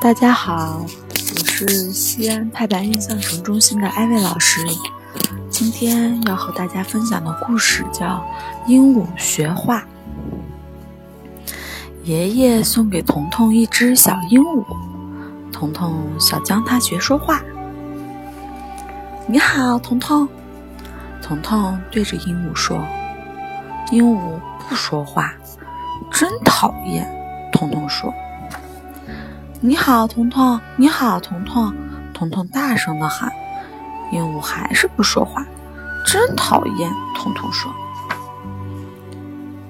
大家好，我是西安太白印象城中心的艾薇老师。今天要和大家分享的故事叫《鹦鹉学话》。爷爷送给彤彤一只小鹦鹉，彤彤想教它学说话。你好，彤彤。彤彤对着鹦鹉说：“鹦鹉不说话，真讨厌。”彤彤说。你好，彤彤！你好，彤彤！彤彤大声的喊，鹦鹉还是不说话，真讨厌！彤彤说。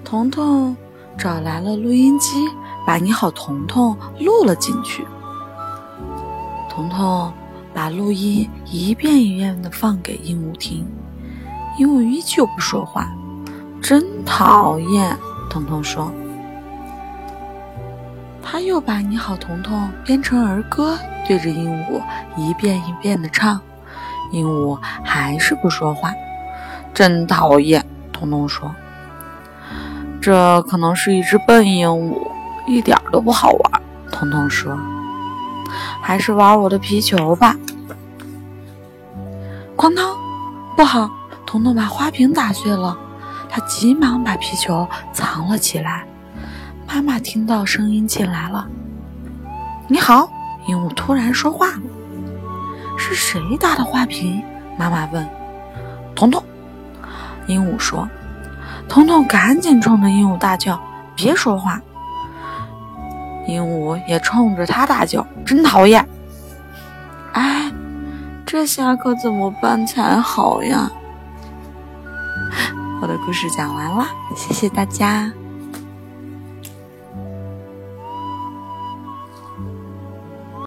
彤彤找来了录音机，把“你好，彤彤”录了进去。彤彤把录音一遍一遍的放给鹦鹉听，鹦鹉依旧不说话，真讨厌！彤彤说。他又把“你好，彤彤”编成儿歌，对着鹦鹉一遍一遍的唱。鹦鹉还是不说话，真讨厌。彤彤说：“这可能是一只笨鹦鹉，一点都不好玩。”彤彤说：“还是玩我的皮球吧。”哐当！不好！彤彤把花瓶打碎了，他急忙把皮球藏了起来。妈妈听到声音进来了。你好，鹦鹉突然说话了。是谁打的花瓶？妈妈问。彤彤，鹦鹉说。彤彤赶紧冲着鹦鹉大叫：“别说话！”鹦鹉也冲着他大叫：“真讨厌！”哎，这下可怎么办才好呀？我的故事讲完了，谢谢大家。